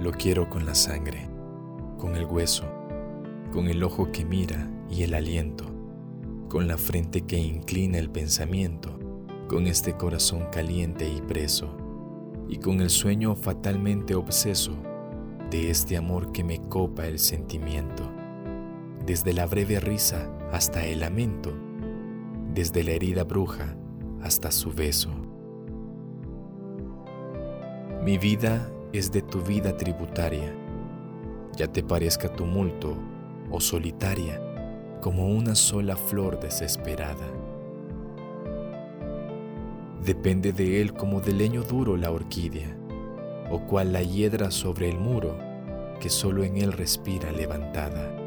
Lo quiero con la sangre, con el hueso, con el ojo que mira y el aliento, con la frente que inclina el pensamiento, con este corazón caliente y preso, y con el sueño fatalmente obseso de este amor que me copa el sentimiento, desde la breve risa hasta el lamento, desde la herida bruja hasta su beso. Mi vida es de tu vida tributaria, ya te parezca tumulto o solitaria como una sola flor desesperada. Depende de él como de leño duro la orquídea, o cual la hiedra sobre el muro que solo en él respira levantada.